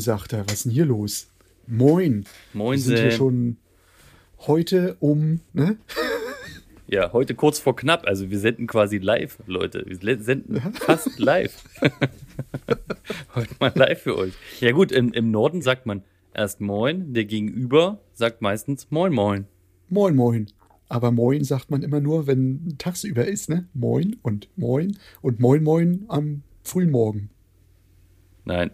Sagt er. Was ist denn hier los? Moin. Moin, Wir sind hier schon heute um, ne? Ja, heute kurz vor knapp. Also wir senden quasi live, Leute. Wir senden fast live. heute mal live für euch. Ja gut, im, im Norden sagt man erst Moin. Der Gegenüber sagt meistens Moin, Moin. Moin, moin. Aber moin sagt man immer nur, wenn tagsüber ist, ne? Moin und moin und moin, moin am frühen Morgen. Nein,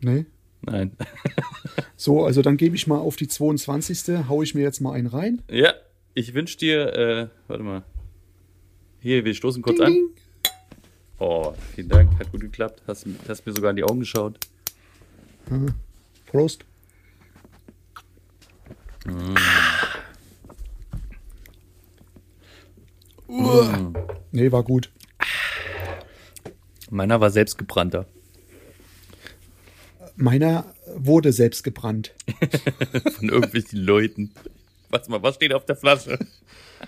Ne? nein. So, also dann gebe ich mal auf die 22. Hau ich mir jetzt mal einen rein. ja, ich wünsche dir, äh, warte mal. Hier, wir stoßen kurz an. Ding. Oh, vielen Dank, hat gut geklappt. Hast, hast mir sogar in die Augen geschaut. Prost. Uah. Nee, war gut. Meiner war selbstgebrannter. Meiner wurde selbst gebrannt. Von irgendwelchen Leuten. Mal, was steht auf der Flasche?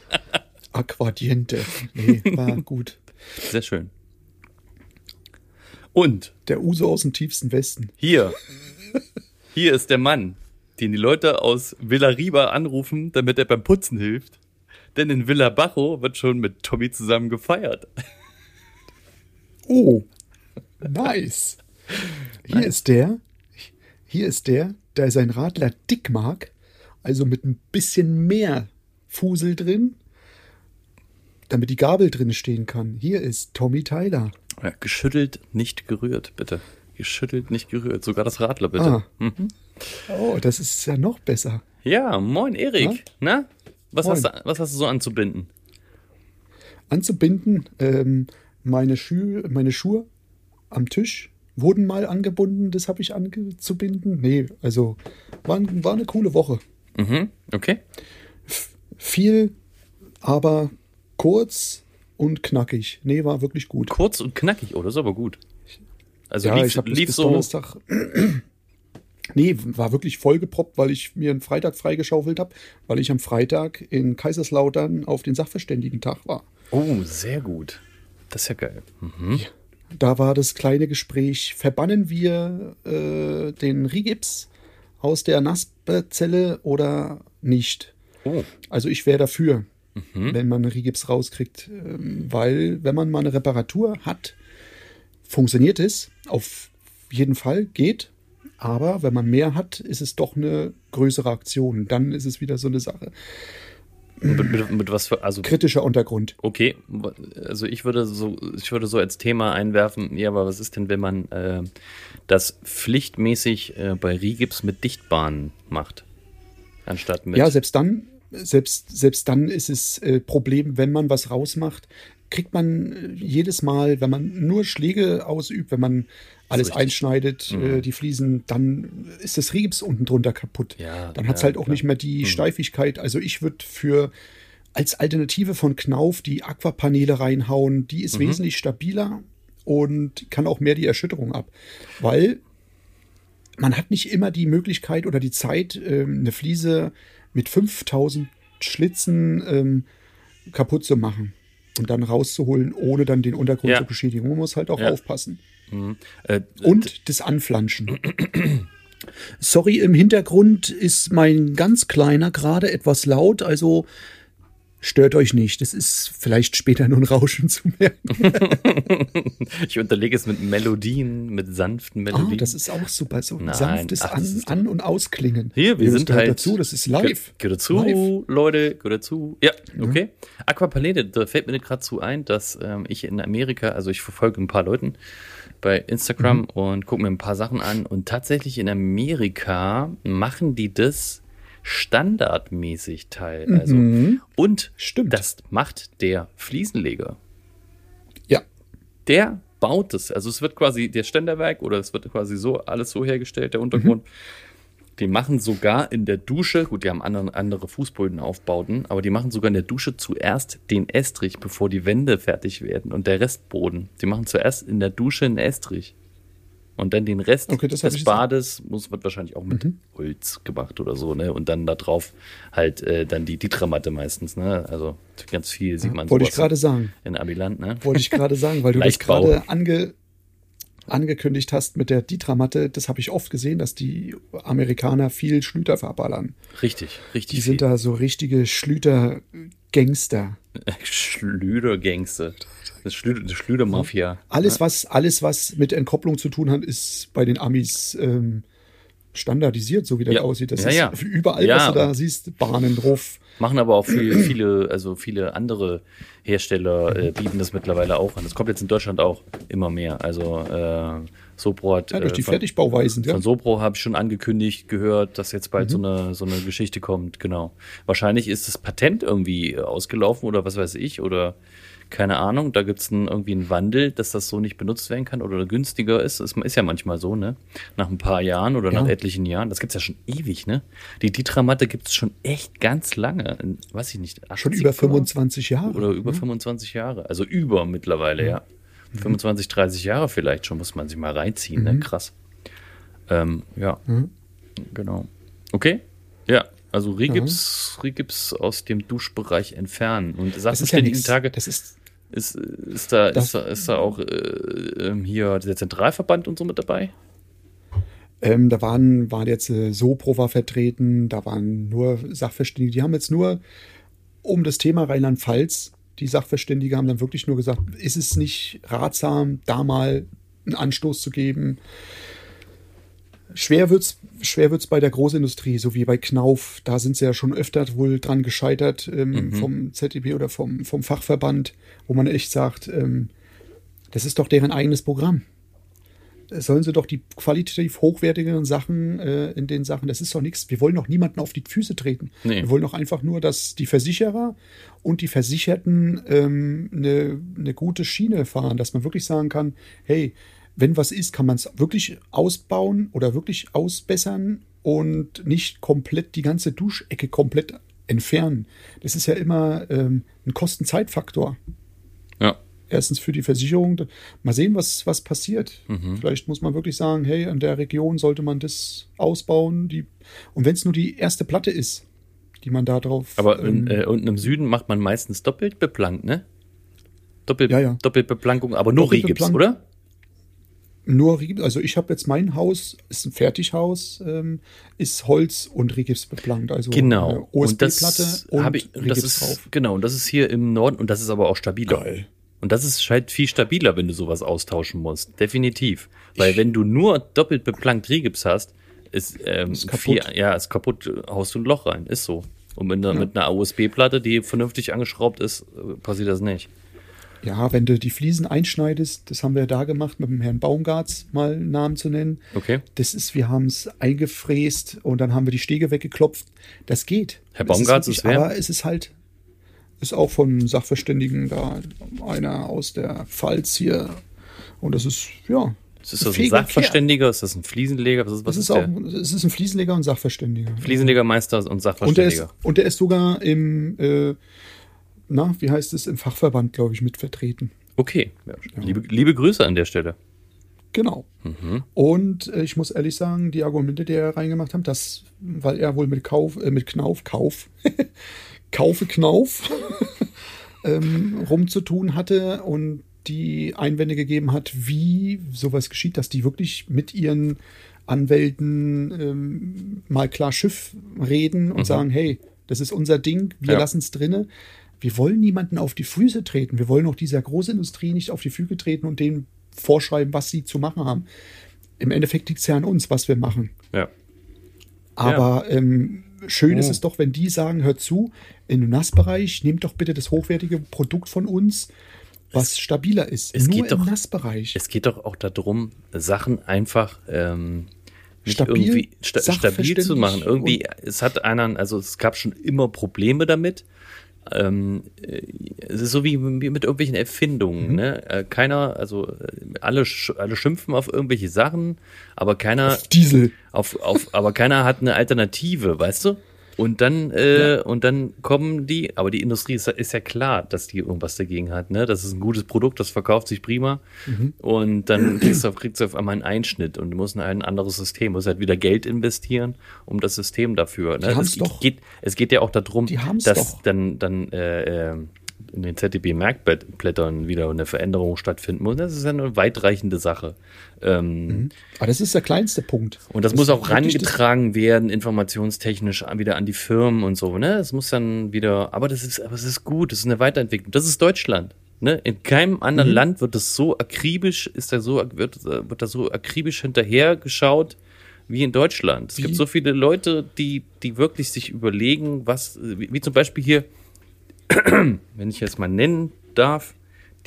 Aquadiente. Nee, war gut. Sehr schön. Und Der Uso aus dem tiefsten Westen. Hier. Hier ist der Mann, den die Leute aus Villa Riba anrufen, damit er beim Putzen hilft. Denn in Villa Bajo wird schon mit Tommy zusammen gefeiert. Oh, nice. Hier ist der, hier ist der, der sein Radler dick mag, also mit ein bisschen mehr Fusel drin, damit die Gabel drin stehen kann. Hier ist Tommy Tyler. Ja, geschüttelt, nicht gerührt, bitte. Geschüttelt, nicht gerührt. Sogar das Radler, bitte. Ah. Mhm. Oh, das ist ja noch besser. Ja, moin Erik. Na? Was Moin. hast, du, was hast du so anzubinden? Anzubinden, ähm, meine, Schuhe, meine Schuhe am Tisch wurden mal angebunden, das habe ich anzubinden. Nee, also war, war eine coole Woche. Mhm, okay. Viel, aber kurz und knackig. Nee, war wirklich gut. Kurz und knackig, oh, das ist aber gut. Also ja, lief, ich habe bis so. Donnerstag. nee, war wirklich vollgeproppt, weil ich mir einen Freitag freigeschaufelt habe, weil ich am Freitag in Kaiserslautern auf den Sachverständigentag war. Oh, sehr gut. Das ist ja geil. Mhm. Da war das kleine Gespräch, verbannen wir äh, den Rigips aus der Naspezelle oder nicht? Oh, Also ich wäre dafür, Mhm. wenn man Rigips rauskriegt, ähm, weil wenn man mal eine Reparatur hat, funktioniert es auf jeden Fall, geht. Aber wenn man mehr hat, ist es doch eine größere Aktion. Dann ist es wieder so eine Sache. Mit, mit, mit was für, also Kritischer Untergrund. Okay, also ich würde so, ich würde so als Thema einwerfen, ja, aber was ist denn, wenn man äh, das pflichtmäßig äh, bei Rigips mit Dichtbahnen macht? Anstatt mit. Ja, selbst dann, selbst, selbst dann ist es äh, Problem, wenn man was rausmacht, kriegt man äh, jedes Mal, wenn man nur Schläge ausübt, wenn man alles einschneidet, äh, die Fliesen, dann ist das Rigips unten drunter kaputt. Ja, dann hat es ja, halt auch klar. nicht mehr die Steifigkeit. Also ich würde für als Alternative von Knauf die Aquapaneele reinhauen. Die ist wesentlich stabiler und kann auch mehr die Erschütterung ab. Weil man hat nicht immer die Möglichkeit oder die Zeit, ähm, eine Fliese mit 5000 Schlitzen ähm, kaputt zu machen und dann rauszuholen, ohne dann den Untergrund Ja. zu beschädigen. Man muss halt auch Ja. aufpassen. äh, Und das Anflanschen. Sorry, im Hintergrund ist mein ganz kleiner gerade etwas laut, also stört euch nicht. Das ist vielleicht später nur ein Rauschen zu merken. ich unterlege es mit Melodien, mit sanften Ah, Melodien. das ist auch super. So Nein, sanftes ach, An, An- und Ausklingen. Hier, wir Das sind halt. dazu, das ist live. Gehört dazu, Live. Leute, gehört dazu. Ja, okay. Aquapalette, da fällt mir gerade zu ein, dass ähm, ich in Amerika, also ich verfolge ein paar Leuten bei Instagram Mhm. und gucke mir ein paar Sachen an und tatsächlich in Amerika machen die das standardmäßig teil. Also, und Mhm. Stimmt. das macht der Fliesenleger. Ja, Der baut es. Also es wird quasi der Ständerwerk oder es wird quasi so alles so hergestellt, der Untergrund. Die machen sogar in der Dusche, gut, die haben andere, andere Fußbodenaufbauten, aber die machen sogar in der Dusche zuerst den Estrich, bevor die Wände fertig werden und der Restboden. Die machen zuerst in der Dusche einen Estrich. Und dann den Rest Okay, des Bades muss, wird wahrscheinlich auch mit Holz gemacht oder so, ne? Und dann da drauf halt äh, dann die Dietramatte meistens, ne? Also ganz viel sieht man wollte ich gerade sagen. in Amiland, ne? Wollte ich gerade sagen, weil du das gerade ange, angekündigt hast mit der Ditra-Matte, das habe ich oft gesehen, dass die Amerikaner viel Schlüter verballern. Richtig, richtig. Die sind da so richtige Schlüter-Gangster. Schlüder-Gangster. Das das Schlüder-Mafia. Alles, was, alles, was mit Entkopplung zu tun hat, ist bei den Amis ähm, standardisiert, so wie das Ja. aussieht. Das Ja, ist ja. überall, Ja. was du da siehst, Bahnen drauf. Machen aber auch viel, viele, also viele andere Hersteller äh, bieten das mittlerweile auch an. Das kommt jetzt in Deutschland auch immer mehr. Also äh, Sopro hat Ja, durch die äh, von, Fertigbauweisen. Ja. von Sopro habe ich schon angekündigt gehört, dass jetzt bald so Mhm. eine so eine Geschichte kommt. Genau. Wahrscheinlich ist das Patent irgendwie äh, ausgelaufen oder was weiß ich oder keine Ahnung. Da gibt es irgendwie einen Wandel, dass das so nicht benutzt werden kann oder günstiger ist. Es ist ja manchmal so, ne? Nach ein paar Jahren oder Ja. nach etlichen Jahren. Das gibt's ja schon ewig, ne? Die Ditra-Matte gibt's schon echt ganz lange. In, weiß ich nicht. Schon 80er? über 25 Jahre. Oder über 25 Jahre. Also über mittlerweile, ja. 25, 30 Jahre vielleicht schon, muss man sich mal reinziehen, ne? Krass. Ähm, ja, genau. Okay, ja. Also Rigips, Rigips aus dem Duschbereich entfernen. Und das ist ja nichts. Tage Das ist, ist, ist, da, Das- ist, da, ist da auch äh, ähm, hier der Zentralverband und so mit dabei? ähm, da waren, waren jetzt äh, Sopro war vertreten, da waren nur Sachverständige. Die haben jetzt nur um das Thema Rheinland-Pfalz, die Sachverständige haben dann wirklich nur gesagt, ist es nicht ratsam, da mal einen Anstoß zu geben? Schwer wird's, schwer wird's bei der Großindustrie, so wie bei Knauf. Da sind sie ja schon öfter wohl dran gescheitert ähm, vom ZDB oder vom, vom Fachverband, wo man echt sagt, ähm, das ist doch deren eigenes Programm. Sollen sie doch die qualitativ hochwertigeren Sachen äh, in den Sachen, das ist doch nichts. Wir wollen doch niemanden auf die Füße treten. Nee. Wir wollen doch einfach nur, dass die Versicherer und die Versicherten ähm, eine, eine gute Schiene fahren, dass man wirklich sagen kann, hey, wenn was ist, kann man es wirklich ausbauen oder wirklich ausbessern und nicht komplett die ganze Duschecke komplett entfernen. Das ist ja immer ähm, ein Kosten-Zeit-Faktor. Ja. Erstens für die Versicherung. Mal sehen, was, was passiert. Mhm. Vielleicht muss man wirklich sagen, hey, in der Region sollte man das ausbauen. Die, und wenn es nur die erste Platte ist, die man da drauf. Aber ähm, in, äh, unten im Süden macht man meistens doppelt beplankt, ne? Doppelt, Ja, ja. Doppelbeplankung, aber Rigips, beplankt. oder? Nur Rigips, also ich habe jetzt mein Haus, ist ein Fertighaus, ähm, ist Holz und Rigips beplankt. Also Genau. äh, und das OSB-Platte und, ich, Rigips ist, drauf. genau, und das ist hier im Norden und das ist aber auch stabiler. Geil. Und das ist halt viel stabiler, wenn du sowas austauschen musst. Definitiv. Weil wenn du nur doppelt beplankt Rigips hast, ist, ähm, Ist kaputt. viel, ja, ist kaputt, haust du ein Loch rein. Ist so. Und mit einer, mit einer USB-Platte, die vernünftig angeschraubt ist, äh, passiert das nicht. Ja, wenn du die Fliesen einschneidest, das haben wir da gemacht mit dem Herrn Baumgarts, mal einen Namen zu nennen. Okay. Das ist, wir haben es eingefräst und dann haben wir die Stege weggeklopft. Das geht. Herr Das Baumgarts wirklich- ist wer? Aber es ist halt, ist auch von Sachverständigen da einer aus der Pfalz hier. Und das ist, ja. Ist das ein Sachverständiger? Ist das ein Fliesenleger? Was ist, was Das ist, ist auch, der? es ist ein Fliesenleger und Sachverständiger. Fliesenlegermeister und Und der, ist, Sachverständiger. und der ist sogar im, äh, na, wie heißt es, im Fachverband, glaube ich, mit vertreten. Okay. Ja. Liebe, liebe Grüße an der Stelle. Genau. Mhm. Und äh, ich muss ehrlich sagen, die Argumente, die er reingemacht hat, dass, weil er wohl mit Kauf, äh, mit Knauf, Kauf, Kaufe Knauf ähm, rumzutun hatte und die Einwände gegeben hat, wie sowas geschieht, dass die wirklich mit ihren Anwälten ähm, mal klar Schiff reden und sagen, hey, das ist unser Ding, wir Ja. lassen es drinne. Wir wollen niemanden auf die Füße treten. Wir wollen auch dieser Großindustrie nicht auf die Füße treten und denen vorschreiben, was sie zu machen haben. Im Endeffekt liegt es ja an uns, was wir machen. Ja. Aber ähm, schön ist Oh. es doch, wenn die sagen, hört zu, im Nassbereich, nehmt doch bitte das hochwertige Produkt von uns, was stabiler ist. es Nur geht im doch- Nassbereich. Es geht doch auch darum, Sachen einfach ähm, Stabil, sta stabil zu machen. Irgendwie, es hat einer, also es gab schon immer Probleme damit. Ähm, äh, es ist so wie mit irgendwelchen Erfindungen. Mhm. Ne? Äh, keiner, also äh, alle, alle schimpfen auf irgendwelche Sachen, aber keiner Diesel. auf, auf, aber keiner hat eine Alternative, weißt du? Und dann, äh, und dann kommen die, aber die Industrie ist, ist ja klar, dass die irgendwas dagegen hat, ne? Das ist ein gutes Produkt, das verkauft sich prima. Mhm. Und dann kriegst du, auf- kriegst du auf einmal einen Einschnitt und du musst in ein anderes System, musst halt wieder Geld investieren, um das System dafür. Ne? Die es doch. geht, es geht ja auch darum, dass doch. dann, dann, äh, äh, in den ZDB-Merkblättern wieder eine Veränderung stattfinden muss. Das ist ja eine weitreichende Sache. Ähm, mhm. Aber das ist der kleinste Punkt. Und das, das muss auch rangetragen werden, informationstechnisch wieder an die Firmen und so. Ne? Das muss dann wieder, aber das ist, aber es ist gut, das ist eine Weiterentwicklung. Das ist Deutschland. Ne? In keinem anderen mhm. Land wird das so akribisch, ist da so, wird, wird da so akribisch hinterher geschaut wie in Deutschland. Es wie? gibt so viele Leute, die, die wirklich sich überlegen, was, wie, wie zum Beispiel hier, wenn ich jetzt mal nennen darf,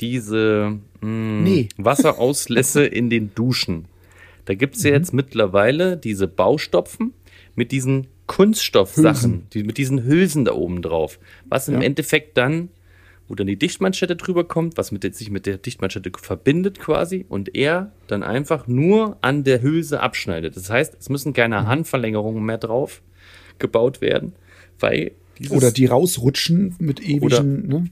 diese mh, hm, nee. Wasserauslässe in den Duschen. Da gibt es ja mhm. jetzt mittlerweile diese Baustopfen mit diesen Kunststoffsachen, die, mit diesen Hülsen da oben drauf, was im ja. Endeffekt dann wo dann die Dichtmanschette drüber kommt, was mit der, sich mit der Dichtmanschette verbindet quasi und er dann einfach nur an der Hülse abschneidet. Das heißt, es müssen keine mhm. Handverlängerungen mehr drauf gebaut werden, weil oder die rausrutschen mit ewigen, ne?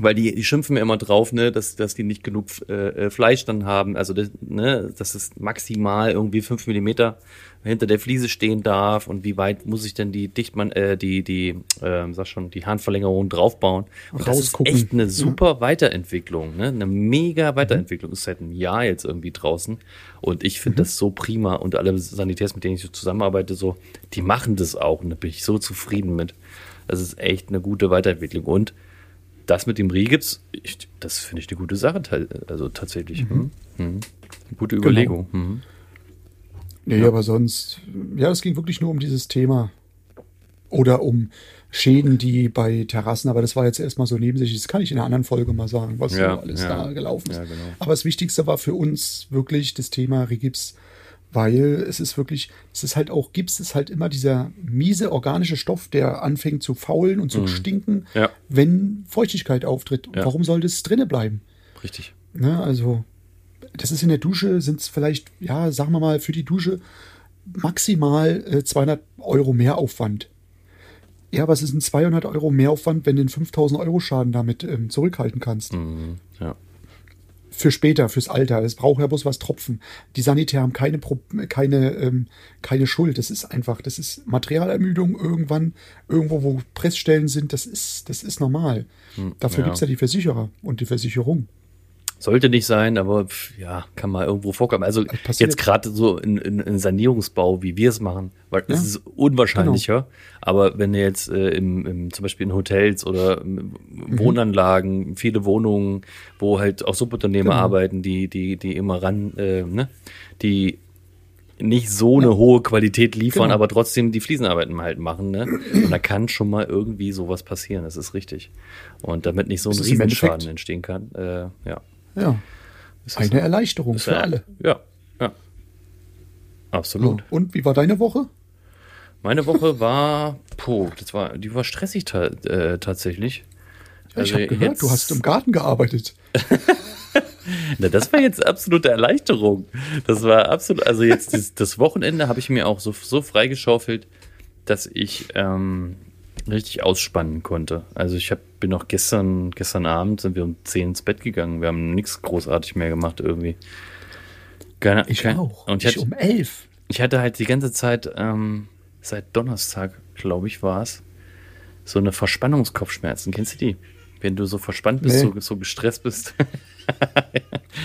Weil die, die schimpfen mir immer drauf, ne, dass, dass die nicht genug äh, äh, Fleisch dann haben. Also das, ne, dass es maximal irgendwie fünf Millimeter hinter der Fliese stehen darf und wie weit muss ich denn die Dichtmann, äh, die, die, äh, sag schon, die Handverlängerung draufbauen. Und das ist echt eine super ja. Weiterentwicklung, ne? Eine mega Weiterentwicklung. Mhm. Ist seit einem Jahr jetzt irgendwie draußen. Und ich finde mhm. das so prima. Und alle Sanitärs, mit denen ich so zusammenarbeite, so, die machen das auch. Und da bin ich so zufrieden mit. Das ist echt eine gute Weiterentwicklung. Und das mit dem Rigips, ich, das finde ich eine gute Sache, also tatsächlich. Mhm. Mhm. Gute genau. Überlegung. Genau. Mhm. Nee, ja. aber sonst, ja, es ging wirklich nur um dieses Thema. Oder um Schäden, die bei Terrassen, aber das war jetzt erstmal so nebensächlich. Das kann ich in einer anderen Folge mal sagen, was ja, so alles ja. da gelaufen ist. Genau. Aber das Wichtigste war für uns wirklich das Thema Regips, weil es ist wirklich, es ist halt auch, Gips ist halt immer dieser miese organische Stoff, der anfängt zu faulen und zu mhm. stinken, wenn Feuchtigkeit auftritt. Warum soll das drinne bleiben? Richtig. Ne, also das ist in der Dusche, sind es vielleicht, ja, sagen wir mal, für die Dusche maximal äh, 200 Euro Mehraufwand. Ja, was ist ein 200 Euro Mehraufwand, wenn du den 5000 Euro Schaden damit ähm, zurückhalten kannst? Mhm, ja. Für später, fürs Alter. Es braucht ja bloß was tropfen. Die Sanitär haben keine, Pro keine, ähm, keine Schuld. Das ist einfach, das ist Materialermüdung irgendwann, irgendwo, wo Pressstellen sind. Das ist, das ist normal. Mhm, Dafür ja. es ja die Versicherer und die Versicherung. Sollte nicht sein, aber ja, kann mal irgendwo vorkommen. Also Passiert. jetzt gerade so in, in, in, Sanierungsbau, wie wir es machen, weil ja. es ist unwahrscheinlicher. Genau. Aber wenn ihr jetzt äh, im, im, zum Beispiel in Hotels oder mhm. Wohnanlagen, viele Wohnungen, wo halt auch Subunternehmer genau. arbeiten, die, die, die immer ran, äh, ne, die nicht so eine ja. hohe Qualität liefern, genau. aber trotzdem die Fliesenarbeiten halt machen. Ne? Und da kann schon mal irgendwie sowas passieren, das ist richtig. Und damit nicht so ein Riesenschaden entstehen kann, äh, ja. Ja. Eine Erleichterung für alle. Ja, ja. Absolut. So, und wie war deine Woche? Meine Woche war, puh, das war, die war stressig ta äh, tatsächlich. Ja, ich also habe gehört, jetzt, du hast im Garten gearbeitet. Na, das war jetzt absolute Erleichterung. Das war absolut, also jetzt das, das Wochenende habe ich mir auch so, so freigeschaufelt, dass ich ähm, richtig ausspannen konnte. Also ich hab, bin noch gestern, gestern Abend sind wir um 10 ins Bett gegangen. Wir haben nichts großartig mehr gemacht irgendwie. Keine, ich kein, auch. Und ich, ich hatte, um 11. Ich hatte halt die ganze Zeit, ähm, seit Donnerstag, glaube ich, war es, so eine Verspannungskopfschmerzen. Kennst du die? Wenn du so verspannt bist, nee. so, so gestresst bist.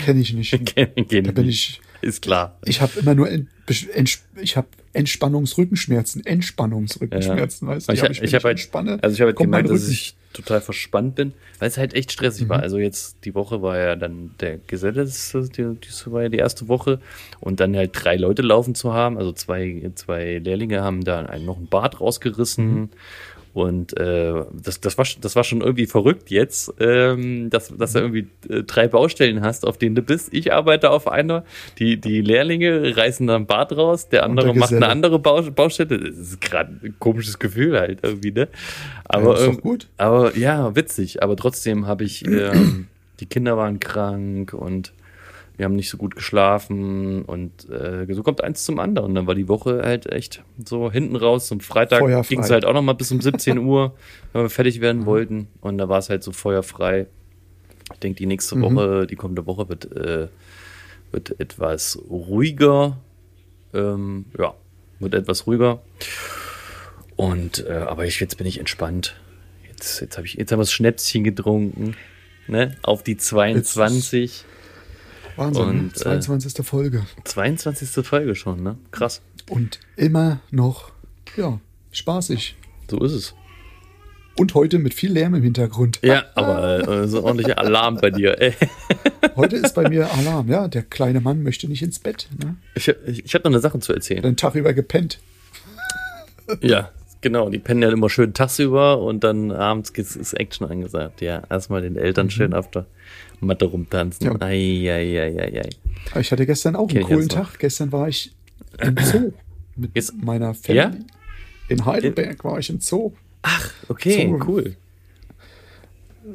Kenn ich nicht. Kenn, kenn da bin ich. Ist klar. Ich habe immer nur, ich habe Entspannungsrückenschmerzen, Entspannungsrückenschmerzen, ja. weißt du? Ich, ich, ich habe halt, entspanne, also ich habe halt gemerkt, dass ich total verspannt bin, weil es halt echt stressig mhm. war. Also jetzt die Woche war ja dann der Geselle, das, das war ja die erste Woche und dann halt drei Leute laufen zu haben, also zwei, zwei Lehrlinge haben da einen, noch ein Bad rausgerissen mhm. Und äh, das, das, war, das war schon irgendwie verrückt jetzt, ähm, dass, dass du irgendwie äh, drei Baustellen hast, auf denen du bist. Ich arbeite auf einer, die, die Lehrlinge reißen dann Bad raus, der andere der macht eine andere Baustelle. Das ist gerade ein komisches Gefühl halt irgendwie, ne? Aber, ja, doch gut. aber ja, witzig. Aber trotzdem habe ich, ähm, die Kinder waren krank und wir haben nicht so gut geschlafen und äh, so kommt eins zum anderen. Dann war die Woche halt echt so hinten raus. Zum Freitag ging es halt auch noch mal bis um 17 Uhr, wenn wir fertig werden mhm. wollten. Und da war es halt so feuerfrei. Ich denke, die nächste mhm. Woche, die kommende Woche wird, äh, wird etwas ruhiger. Ähm, ja, wird etwas ruhiger. Und äh, aber ich, jetzt bin ich entspannt. Jetzt, jetzt, hab ich, jetzt haben wir das Schnäpschen getrunken. Ne? Auf die 22. Wahnsinn, Und, ne? 22. Folge. 22. Folge schon, ne? Krass. Und immer noch, ja, spaßig. So ist es. Und heute mit viel Lärm im Hintergrund. Ja, aber äh, so ein ordentlicher Alarm bei dir. Ey. Heute ist bei mir Alarm, ja. Der kleine Mann möchte nicht ins Bett. Ne? Ich, ich, ich habe noch eine Sache zu erzählen. Den Tag über gepennt. Ja, genau. Die pennen ja immer schön tagsüber und dann abends ist Action angesagt. Ja, erstmal den Eltern schön auf der Matte rumtanzen. Ja. Ei, ei, ei, ei, ei. Aber Ich hatte gestern auch Kenn einen coolen noch. Tag. Gestern war ich im Zoo mit Jetzt- meiner Family. Ja? In Heidelberg war ich im Zoo. Ach, okay, So. cool.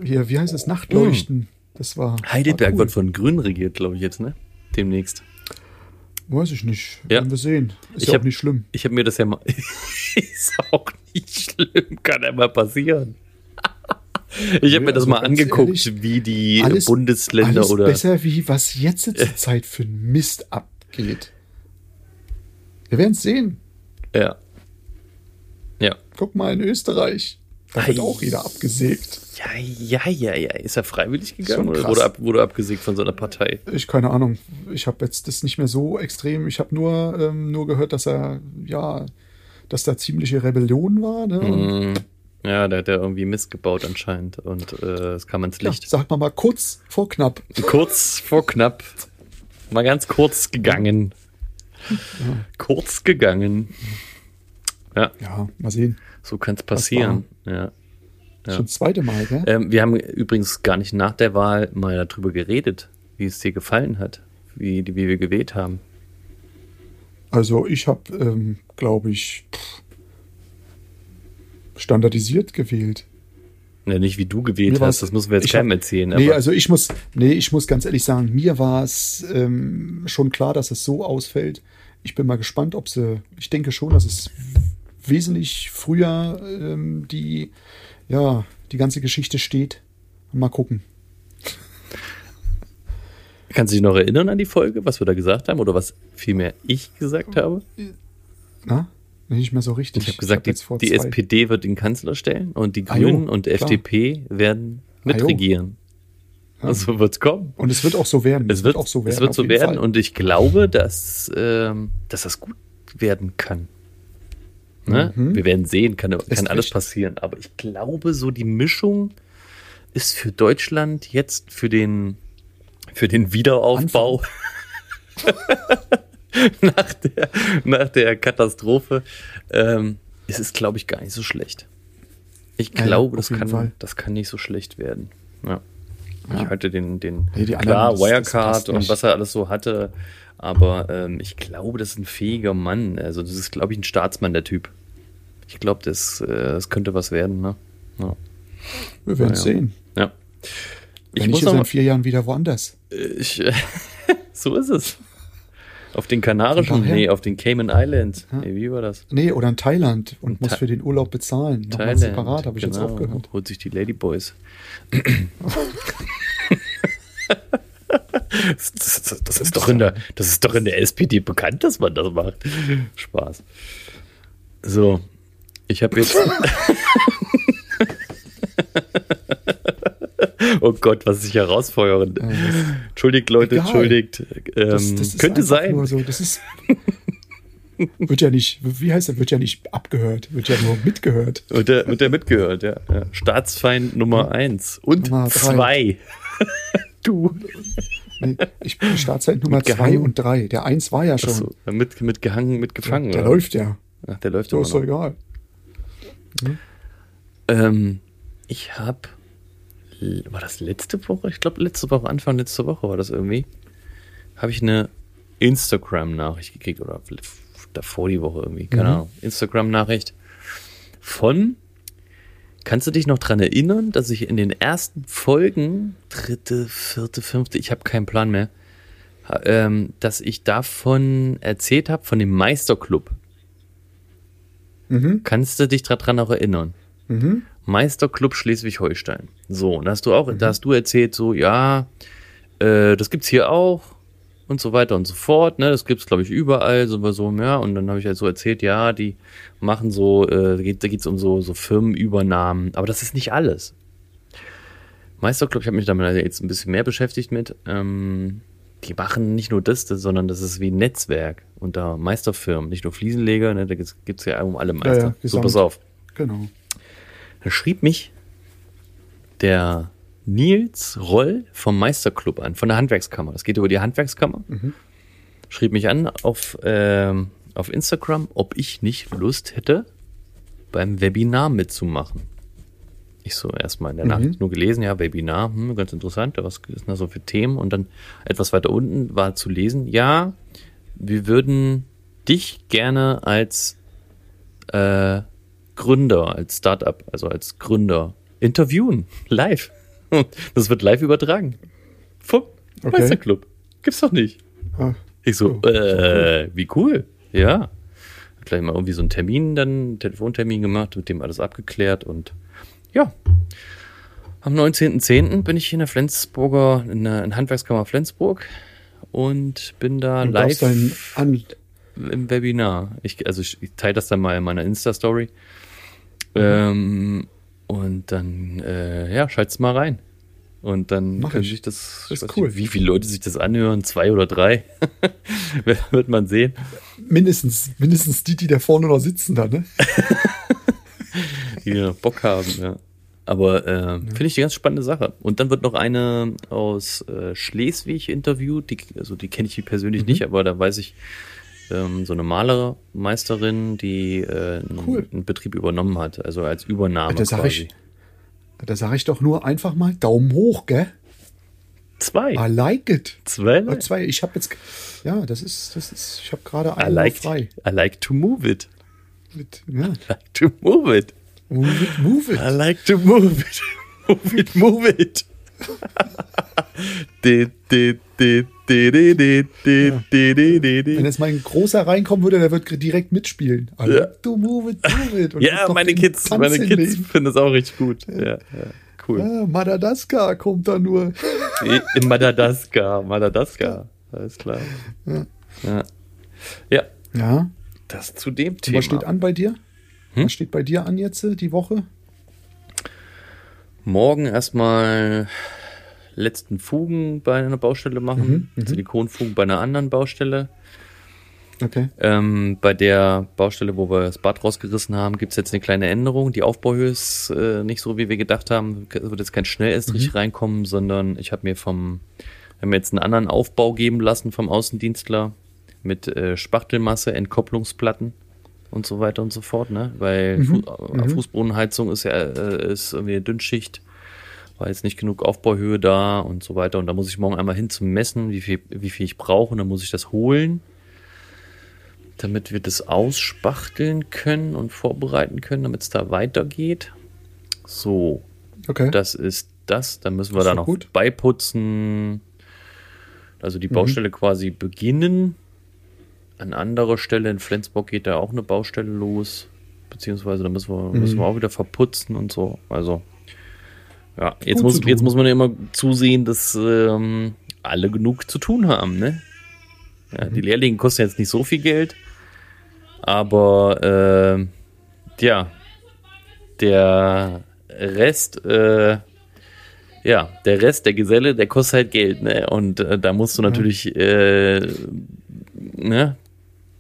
Hier, wie heißt es? Nachtleuchten. Das war. Heidelberg war cool. wird von Grün regiert, glaube ich jetzt, ne? Demnächst. Weiß ich nicht. Ja. Werden wir sehen. Ist Ich ja hab- auch nicht schlimm. Ich habe mir das ja mal. ist auch nicht schlimm, kann ja mal passieren. Ich habe mir das also mal angeguckt, ehrlich, wie die alles- Bundesländer Alles oder. besser, wie was jetzt zur Zeit für ein Mist abgeht. Wir werden es sehen. Ja. Ja. Guck mal in Österreich. Da wird auch jeder abgesägt. Ja, ja, ja, ja. Ist er freiwillig gegangen oder wurde, ab, wurde abgesägt von so einer Partei? Ich keine Ahnung. Ich habe jetzt das nicht mehr so extrem. Ich habe nur, ähm, nur gehört, dass er, ja, dass da ziemliche Rebellion war. Ne? Mm, Ja, der hat ja irgendwie Mist gebaut anscheinend und äh, es kam ins ja, Licht. sag mal mal kurz vor knapp. Kurz vor knapp. Mal ganz kurz gegangen. Kurz gegangen. Ja, Ja, mal sehen. so kann es passieren. Ja. Ja. Schon das zweite Mal, gell? Ähm, wir haben übrigens gar nicht nach der Wahl mal darüber geredet, wie es dir gefallen hat, wie, wie wir gewählt haben. Also ich habe, ähm, glaube ich, standardisiert gewählt. Ja, nicht wie du gewählt hast, das müssen wir jetzt keinem hab- erzählen. Nee, also ich muss, nee, ich muss ganz ehrlich sagen, mir war es ähm, schon klar, dass es so ausfällt. Ich bin mal gespannt, ob sie, ich denke schon, dass es wesentlich früher ähm, die, ja, die ganze Geschichte steht. Mal gucken. Kannst du dich noch erinnern an die Folge, was wir da gesagt haben oder was vielmehr ich gesagt habe? Na? Nicht mehr so richtig. Ich habe gesagt, die, vor die zwei- SPD wird den Kanzler stellen und die Ah, Grünen und klar. FDP werden Ah, mitregieren. Also wird's kommen. Und es wird auch so werden. Es wird, auch so werden. es wird so werden Fall. und ich glaube, dass, ähm, dass das gut werden kann. Ne? Mhm. Wir werden sehen, kann, kann alles recht. passieren. Aber ich glaube, so die Mischung ist für Deutschland jetzt für den, für den Wiederaufbau nach, der, nach der Katastrophe ähm, ist es, glaube ich, gar nicht so schlecht. Ich Ja, glaube, auf das, kann, Fall. das kann nicht so schlecht werden. Ja. Ja. Ich hatte den, den die klar, anderen, das- das Wirecard und was er alles so hatte. Aber ähm, ich glaube, das ist ein fähiger Mann. Also, das ist, glaube ich, ein Staatsmann, der Typ. Ich glaube, das, äh, das könnte was werden, ne? Ja. Wir werden Ja, sehen. ja. Ich muss mal, in vier Jahren wieder woanders. ich, so ist es. Auf den Kanarischen, nee, auf den Cayman Islands. Ja. Nee, wie war das? Nee, oder in Thailand und In muss Tha- für den Urlaub bezahlen. Nochmal Thailand, separat, habe ich jetzt genau. auch gehört. Holt sich die Ladyboys. das, das, das, ist doch in der, das ist doch in der SPD bekannt, dass man das macht. Spaß. So, ich habe jetzt. oh Gott, was ich herausfeuern. Entschuldigt, Leute, Egal. entschuldigt. Ähm, Das, das könnte sein. So, das ist. wird ja nicht, wie heißt das? Wird ja nicht abgehört, wird ja nur mitgehört. Mit der, mit der mitgehört, ja. ja. Staatsfeind Nummer eins und Nummer zwei. du. Nee, ich bin Startzeit Nummer zwei Mitgehangen. und drei. Der eins war ja schon. Achso, mit, mit gehangen, mit gefangen. der oder? läuft ja. Ach, der läuft So immer ist doch noch. Egal. Ähm, ich habe, war das letzte Woche? Ich glaube, letzte Woche, Anfang letzte Woche war das irgendwie. Habe ich eine Instagram-Nachricht gekriegt oder davor die Woche irgendwie, keine Mhm. Ahnung. Instagram-Nachricht von, kannst du dich noch dran erinnern, dass ich in den ersten Folgen, dritte, vierte, fünfte, ich habe keinen Plan mehr, ähm, dass ich davon erzählt habe, von dem Meisterclub. Mhm. Kannst du dich daran noch erinnern? Mhm. Meisterclub Schleswig-Holstein. So, und da hast du auch, da hast du erzählt, so, ja, äh, das gibt's hier auch. und so weiter und so fort. Ne? Das gibt's glaube ich, überall, so, so, ja. Und dann habe ich halt so erzählt, ja, die machen so, äh, da geht es um so, so Firmenübernahmen. Aber das ist nicht alles. Meisterclub, ich habe mich damit jetzt ein bisschen mehr beschäftigt mit. Ähm, die machen nicht nur das, sondern das ist wie ein Netzwerk unter Meisterfirmen, nicht nur Fliesenleger, ne, da gibt es ja um alle Meister. Ja, ja, so, pass auf. Genau. Da schrieb mich der Nils Roll vom Meisterclub an, von der Handwerkskammer. Das geht über die Handwerkskammer. Mhm. Schrieb mich an auf, äh, auf Instagram, ob ich nicht Lust hätte, beim Webinar mitzumachen. Ich so erstmal in der mhm. Nacht nur gelesen, ja, Webinar, hm, ganz interessant, was ist da so für Themen? Und dann etwas weiter unten war zu lesen, ja, wir würden dich gerne als äh, Gründer, als Startup, also als Gründer interviewen, live. Das wird live übertragen. Vom okay. Meisterclub. Gibt's doch nicht. Ah. Ich so, oh. äh, wie cool. Ja. Gleich mal irgendwie so einen Termin, dann einen Telefontermin gemacht, mit dem alles abgeklärt und ja. Am 19.10. bin ich in der Flensburger, in der in Handwerkskammer Flensburg und bin da und live im Webinar. Ich, also ich, ich teile das dann mal in meiner Insta-Story. Mhm. Ähm, und dann, äh, ja, schalt's mal rein. Und dann Mach können ich. sich das, das ist cool. Nicht, wie viele Leute sich das anhören, zwei oder drei, wird man sehen. Mindestens, mindestens die, die da vorne noch sitzen da, ne? die noch Bock haben, ja. Aber äh, ja. finde ich eine ganz spannende Sache. Und dann wird noch eine aus äh, Schleswig interviewt, die, also die kenne ich persönlich mhm. nicht, aber da weiß ich, ähm, so eine Malermeisterin, die äh, cool. einen, Betrieb übernommen hat, also als Übernahme da sag quasi. Ich, da sage ich doch nur einfach mal Daumen hoch, gell? Zwei. I like it. Zwei? Oh, zwei. Ich habe jetzt, ja, das ist, das ist, ich habe gerade einen I like, frei. I like to move it. Mit, ja. I like to move it. Move it, move it. I like to move it. move it, move it. Wenn jetzt mal ein großer reinkommen würde, der wird direkt mitspielen. Also, ja. Du move it, move it. Und ja, meine Kids, meine Kids finden das auch richtig gut. Ja, ja cool. Ja, Madagaskar kommt da nur. In Madagaskar, Madagaskar. Alles klar. Ja. Ja. ja. ja. Das zu dem Thema. Was steht an bei dir? Hm? Was steht bei dir an jetzt die Woche? Morgen erstmal letzten Fugen bei einer Baustelle machen, mhm, mhm, Silikonfugen bei einer anderen Baustelle. Okay. Ähm, bei der Baustelle, wo wir das Bad rausgerissen haben, gibt es jetzt eine kleine Änderung. Die Aufbauhöhe ist äh, nicht so, wie wir gedacht haben. Es wird jetzt kein Schnellestrich mhm. reinkommen, sondern ich habe mir vom, haben jetzt einen anderen Aufbau geben lassen vom Außendienstler mit äh, Spachtelmasse, Entkopplungsplatten und so weiter und so fort, ne? Weil mhm. Fu mhm. Fußbodenheizung ist ja äh, ist irgendwie eine Dünnschicht war jetzt nicht genug Aufbauhöhe da und so weiter. Und da muss ich morgen einmal hin zum Messen, wie viel, wie viel ich brauche. Und dann muss ich das holen, damit wir das ausspachteln können und vorbereiten können, damit es da weitergeht. So. Okay. Das ist das. Dann müssen wir da noch gut. beiputzen. Also die mhm. Baustelle mhm. quasi beginnen. An anderer Stelle in Flensburg geht da auch eine Baustelle los. Beziehungsweise da müssen wir, mhm. müssen wir auch wieder verputzen und so. Also ja, jetzt muss, jetzt muss man ja immer zusehen, dass ähm, alle genug zu tun haben, ne? Ja, mhm. Die Lehrlinge kosten jetzt nicht so viel Geld, aber äh, ja, der Rest, äh, ja, der Rest, der Geselle, der kostet halt Geld, ne? Und äh, da musst du natürlich, äh, ne?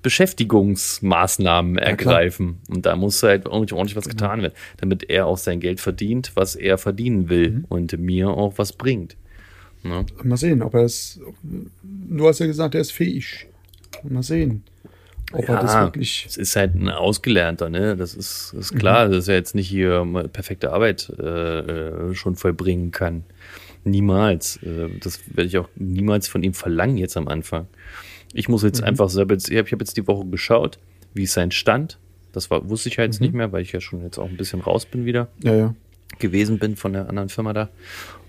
Beschäftigungsmaßnahmen ergreifen. Ja, und da muss halt ordentlich was getan werden, damit er auch sein Geld verdient, was er verdienen will mhm. und mir auch was bringt. Ja. Mal sehen, ob er es. Du hast ja gesagt, er ist fähig. Mal sehen. Ob ja, er das wirklich. Es ist halt ein Ausgelernter, ne? Das ist, ist klar, mhm. dass er jetzt nicht hier perfekte Arbeit äh, äh, schon vollbringen kann. Niemals. Äh, das werde ich auch niemals von ihm verlangen jetzt am Anfang. Ich muss jetzt mhm. einfach selber, ich habe hab jetzt die Woche geschaut, wie ist sein Stand. Das war, wusste ich ja jetzt mhm. nicht mehr, weil ich ja schon jetzt auch ein bisschen raus bin wieder. Ja, ja. Gewesen bin von der anderen Firma da.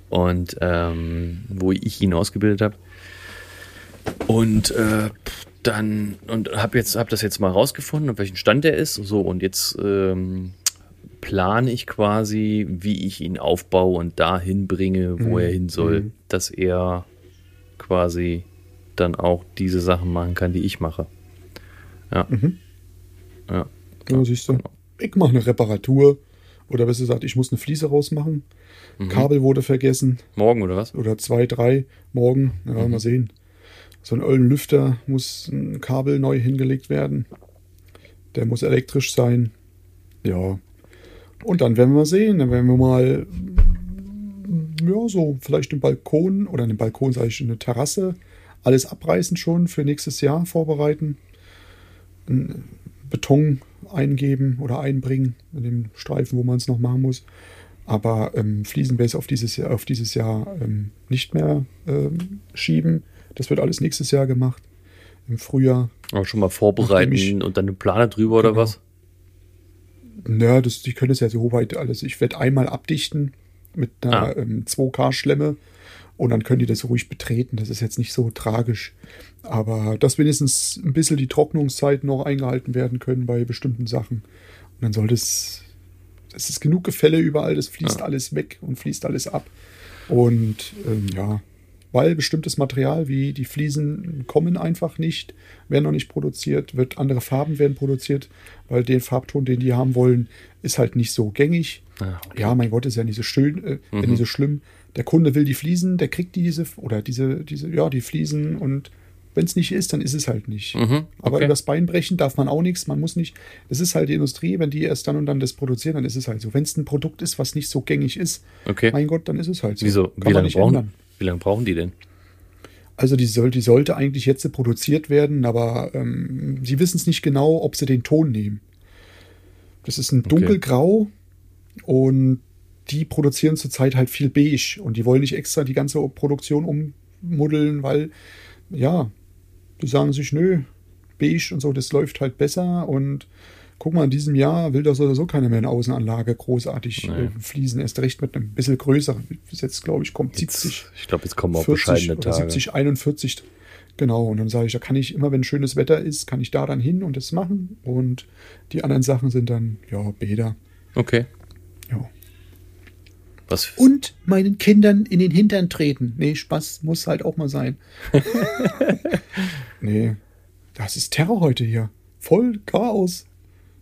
Und ähm, wo ich ihn ausgebildet habe. Und äh, dann, und habe jetzt, habe das jetzt mal rausgefunden, auf welchen Stand er ist. So, und jetzt ähm, plane ich quasi, wie ich ihn aufbaue und dahin bringe, wo mhm. er hin soll, mhm. dass er quasi dann auch diese Sachen machen kann, die ich mache. Ja. Mhm. Ja. Ja, siehst du. genau. Ich mache eine Reparatur. Oder besser gesagt, ich muss eine Fliese rausmachen. Mhm. Kabel wurde vergessen. Morgen oder was? Oder zwei, drei morgen. Ja, Mhm. mal sehen. So ein ollen Lüfter muss ein Kabel neu hingelegt werden. Der muss elektrisch sein. Ja. Und dann werden wir sehen. Dann werden wir mal, ja, so vielleicht einen Balkon oder einen Balkon, sage ich, eine Terrasse. Alles abreißen schon für nächstes Jahr vorbereiten. Beton eingeben oder einbringen in dem Streifen, wo man es noch machen muss. Aber ähm, Fliesenbase auf dieses Jahr, auf dieses Jahr ähm, nicht mehr ähm, schieben. Das wird alles nächstes Jahr gemacht. Im Frühjahr. Auch schon mal vorbereiten ich- und dann eine Plane drüber oder Genau. was? Naja, das, die können es ja so weit alles. Ich werde einmal abdichten mit einer Ah. ähm, 2K-Schlemme und dann können die das ruhig betreten. Das ist jetzt nicht so tragisch. Aber dass wenigstens ein bisschen die Trocknungszeiten noch eingehalten werden können bei bestimmten Sachen. Und dann soll das. Es ist genug Gefälle überall, das fließt Ah. alles weg und fließt alles ab. Und ähm, ja, weil bestimmtes Material wie die Fliesen kommen einfach nicht, werden noch nicht produziert, wird andere Farben werden produziert, weil den Farbton, den die haben wollen, ist halt nicht so gängig. Ah, Ja, mein Gott, ist ja nicht so schön, äh, Mhm. nicht so schlimm. Der Kunde will die Fliesen, der kriegt diese oder diese diese ja die Fliesen und wenn es nicht ist, dann ist es halt nicht. Mhm, Aber okay. übers Bein brechen darf man auch nichts. Man muss nicht. Das ist halt die Industrie. Wenn die erst dann und dann das produzieren, dann ist es halt so. Wenn es ein Produkt ist, was nicht so gängig ist, Okay. mein Gott, dann ist es halt so. Wieso? Wie lange brauchen, wie lange brauchen die denn? Also die, soll, die sollte eigentlich jetzt produziert werden, aber ähm, sie wissen es nicht genau, ob sie den Ton nehmen. Das ist ein dunkelgrau und die produzieren zurzeit halt viel beige und die wollen nicht extra die ganze Produktion ummuddeln, weil ja, die sagen sich, nö, beige und so, das läuft halt besser und guck mal, in diesem Jahr will das oder so keiner mehr in Außenanlage großartig Nee. äh, fließen, erst recht mit einem bisschen größeren. Bis jetzt, glaube ich, kommt Jetzt, 70. ich glaube, jetzt kommen auch 40 bescheidene Tage. 70, 41. Genau, und dann sage ich, da kann ich immer, wenn schönes Wetter ist, kann ich da dann hin und das machen. Und die anderen Sachen sind dann, ja, Bäder. Okay. Ja. Was? Und meinen Kindern in den Hintern treten. Nee, Spaß muss halt auch mal sein. nee, das ist Terror heute hier. Voll Chaos.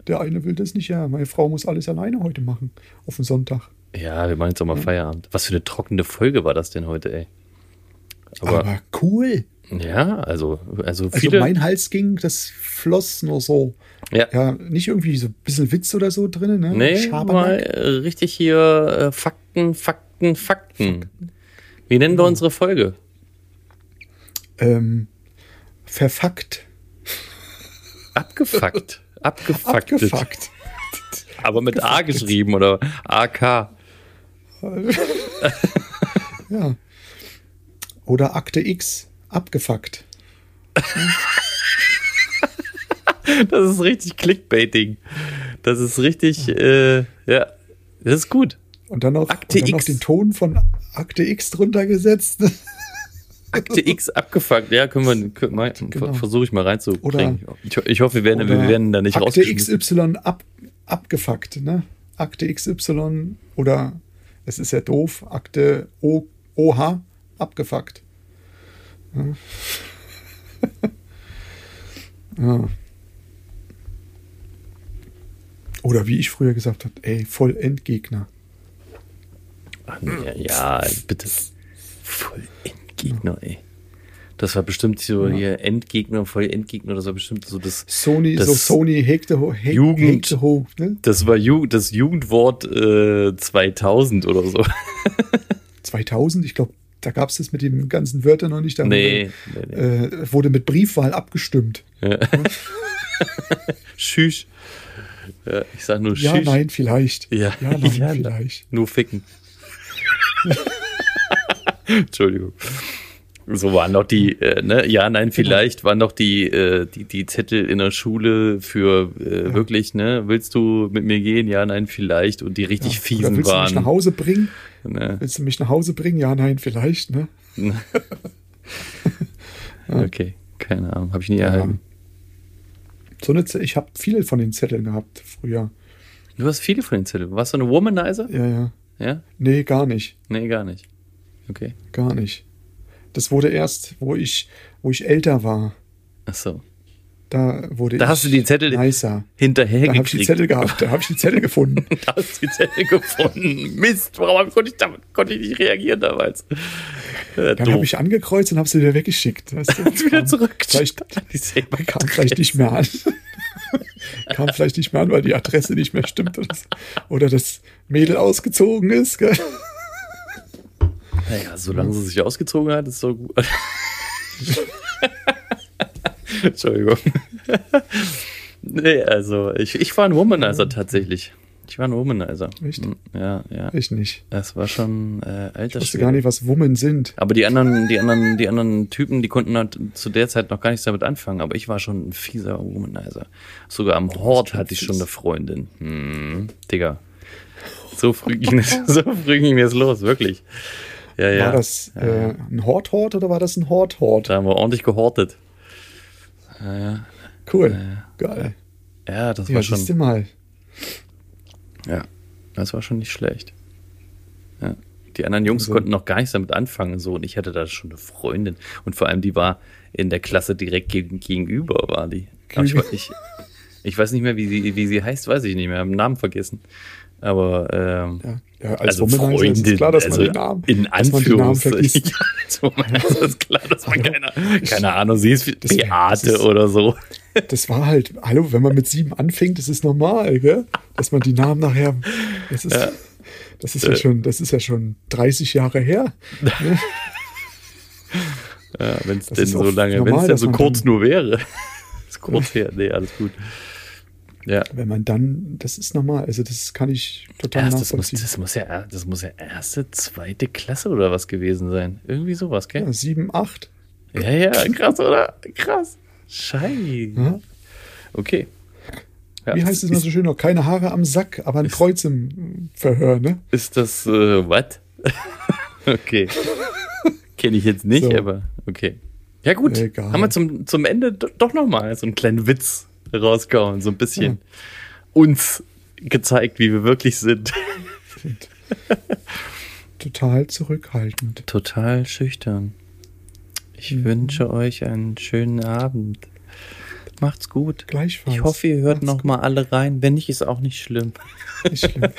Der eine will das nicht, ja. Meine Frau muss alles alleine heute machen. Auf dem Sonntag. Ja, wir machen jetzt auch mal Feierabend. Was für eine trockene Folge war das denn heute, ey? Aber, Aber, cool. Ja, also, also Also viele. mein Hals ging, das floss nur so. ja, Ja, nicht irgendwie so ein bisschen Witz oder so drin, ne? nee, Schabernack. mal äh, richtig hier äh, Fakten, Fakten, Fakten. Wie nennen wir unsere Folge? Ähm, verfuckt. Abgefuckt. Abgefuckt. Abgefuckt. Aber mit A geschrieben oder AK. Ja. Oder Akte X. Abgefuckt. Das ist richtig Clickbaiting. Das ist richtig, äh, ja, das ist gut. Und dann noch, Akte und dann noch X. den Ton von Akte X drunter gesetzt. Akte X abgefuckt, ja, können wir, Genau. versuche ich mal reinzukriegen. Oder- ich, ich hoffe, wir werden, wir werden da nicht Akte. XY ab, abgefuckt, ne? Akte XY oder es ist ja doof, Akte o, OH abgefuckt. Ja. ja. Oder wie ich früher gesagt habe, ey, voll Endgegner. Ach, nee, ja, bitte. Voll Endgegner, ey. Das war bestimmt so Ja. hier Endgegner, voll Endgegner, das war bestimmt so das. Sony, Das so Sony hegte ho, heg, Jugend. hegte ho, ne? Das war Ju das Jugendwort äh, 2000 oder so. 2000, ich glaube, da gab es das mit den ganzen Wörtern noch nicht. Da Nee, nee, nee. Wurde, äh, wurde mit Briefwahl abgestimmt. Schüch. Ja, ich sag nur Ja, Schüch. nein, vielleicht. Ja, ja nein, ja, vielleicht. Nur ficken. Entschuldigung. So waren noch die, äh, ne, ja, nein, vielleicht waren noch die, äh, die, die Zettel in der Schule für äh, wirklich, ne, willst du mit mir gehen? Ja, nein, vielleicht. Und die richtig Oder fiesen willst du mich nach waren. Hause bringen? Ne? Willst du mich nach Hause bringen? Ja, nein, vielleicht, ne? Okay, keine Ahnung, habe ich nie erhalten. So eine Z ich habe viele von den Zetteln gehabt früher. Du hast viele von den Zetteln. Warst du eine Womanizer? Ja, ja. Ja? Nee, gar nicht. Nee, gar nicht. Okay. Gar nicht. Das wurde erst, wo ich, wo ich älter war. Ach so. Da wurde Da ich hast du die Zettel nicer. hinterher Da habe ich die gekriegt. Zettel gehabt, da habe ich die Zettel gefunden. Da hast du die Zettel gefunden. Mist, warum konnte ich, da, konnte ich nicht reagieren damals? Äh, Dann habe ich angekreuzt und habe sie wieder weggeschickt. Weißt du? wieder Kam zurück. Vielleicht kam vielleicht nicht mehr an. kam vielleicht nicht mehr an, weil die Adresse nicht mehr stimmt oder, so. oder das Mädel ausgezogen ist. Gell? Naja, solange sie sich ausgezogen hat, ist so gut. Entschuldigung. nee, also ich, ich war ein Womanizer tatsächlich. Ich war ein Womanizer. Echt? Hm, Ja, ja. Ich nicht. Das war schon äh, alter Ich wusste Schwede. gar nicht, was Women sind. Aber die anderen, die anderen, die anderen Typen, die konnten halt zu der Zeit noch gar nichts damit anfangen. Aber ich war schon ein fieser Womanizer. Sogar am Hort hatte ich schon eine Freundin. Hm, Digga. So früh ging es, so früh ging es los, wirklich. Ja, ja. War das äh, ein Hort-Hort oder war das ein Hort-Hort? Da haben wir ordentlich gehortet. Cool. Geil. Ja, das Ja, war schon. mal. Ja, das war schon nicht schlecht. Ja. Die anderen Jungs Also- konnten noch gar nichts damit anfangen, so. Und ich hatte da schon eine Freundin. Und vor allem, die war in der Klasse direkt gegen, gegenüber, war die. Ich, ich, ich weiß nicht mehr, wie sie, wie sie heißt, weiß ich nicht mehr. Hab den Namen vergessen. Aber, ähm, Ja, ja als also ist Freundin, es klar, dass also man den Namen, in Anführungszeichen. Ja, als Womanizer ist klar, dass man keine, keine Ahnung, sie ist Das das Beate ist- oder so. Das war halt, hallo, wenn man mit sieben anfängt, das ist normal, gell? Dass man die Namen nachher, das ist, das ist ja schon, das ist ja schon 30 Jahre her. Ja, wenn es Das denn ist so lange, wenn es denn so kurz nur wäre. ist kurz her, nee, alles gut. Ja. Wenn man dann, das ist normal, also das kann ich total Erst, das, muss, nachvollziehen. das, muss ja, das muss ja erste, zweite Klasse oder was gewesen sein. Irgendwie sowas, gell? Ja, sieben, acht. Ja, ja, krass, oder? Krass. Scheiße. Ja. Okay. Ja, Wie heißt es immer so schön noch? Keine Haare am Sack, aber ein Kreuz im Verhör, ne? Ist das, äh, was? okay. Kenne ich jetzt nicht, So. aber okay. Ja, gut. Egal. Haben wir zum, zum Ende do- doch nochmal so einen kleinen Witz rausgehauen. So ein bisschen uns gezeigt, wie wir wirklich sind. Total zurückhaltend. Total schüchtern. Ich Mhm. wünsche euch einen schönen Abend. Macht's gut. Gleichfalls. Ich hoffe, ihr hört Macht's noch mal alle rein. Wenn nicht, ist auch nicht schlimm. Nicht schlimm.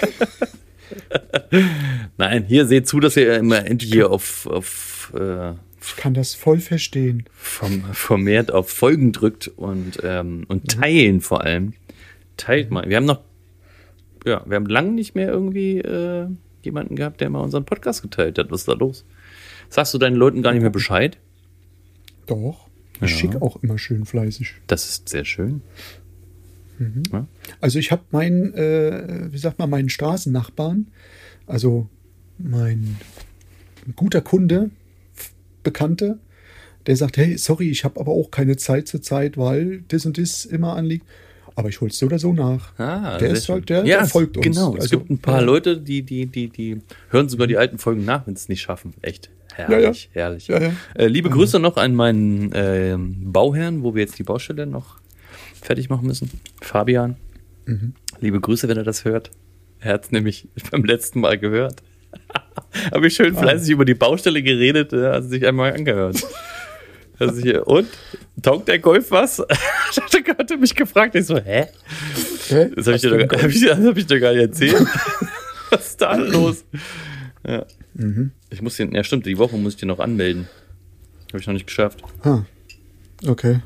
Nein, hier seht zu, dass ihr immer endlich hier auf, auf äh, kann das voll verstehen. vom, vermehrt auf Folgen drückt und, ähm, und teilen vor allem. Teilt mal. Wir haben noch, ja, wir haben lange nicht mehr irgendwie äh, jemanden gehabt, der mal unseren Podcast geteilt hat. Was ist da los? Sagst du deinen Leuten gar nicht mehr Bescheid? Doch. Ich Ja. schicke auch immer schön fleißig. Das ist sehr schön. Ja. Also ich habe meinen, äh, wie sagt man, meinen Straßennachbarn, also mein guter Kunde, Bekannte, der sagt, hey, sorry, ich habe aber auch keine Zeit zur Zeit, weil das und das immer anliegt. Aber ich hol's so oder so nach. Ah, der ist halt, der, ja, der es- folgt uns. Genau, es Also, gibt ein paar ja. Leute, die, die, die, die hören sogar die alten Folgen nach, wenn sie es nicht schaffen. Echt herrlich, herrlich. Ja, ja. Äh, liebe Grüße noch an meinen ähm, Bauherrn, wo wir jetzt die Baustelle noch fertig machen müssen. Fabian. Mhm. Liebe Grüße, wenn er das hört. Er hat es nämlich beim letzten Mal gehört. Habe ich schön fleißig über die Baustelle geredet, hat sich einmal angehört. Also hier, und? Taugt der Golf was? hat er mich gefragt. Ich so, hä? Hä? Das habe ich, dir Golf? hab ich, hab ich dir gar nicht erzählt. Was ist da los? Ja. Mhm. Ich muss den, ja stimmt, die Woche muss ich den noch anmelden. Habe ich noch nicht geschafft. Ah, okay.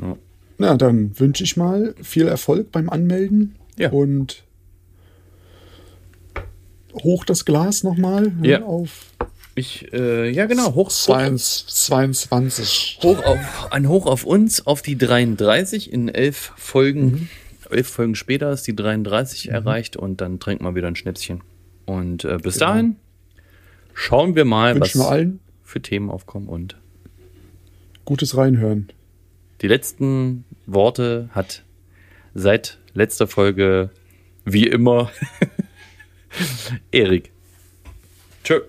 Ja. Na, dann wünsche ich mal viel Erfolg beim Anmelden. Ja. Und hoch das Glas nochmal ne, Ja. auf Ich, äh, ja genau, hoch, hoch, 22. hoch auf, ein Hoch auf uns, auf die 33 in elf Folgen. Elf Folgen später ist die 33 erreicht und dann trinken wir wieder ein Schnäpschen. Und äh, bis dahin schauen wir mal, Wünschen wir was allen für Themen aufkommen. Und gutes Reinhören. die letzten Worte hat seit letzter Folge wie immer Erik. Tschö.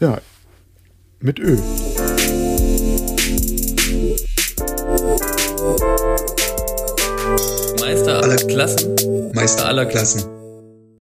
Ja, mit Ö. Meister aller Klassen. Meister aller Klassen.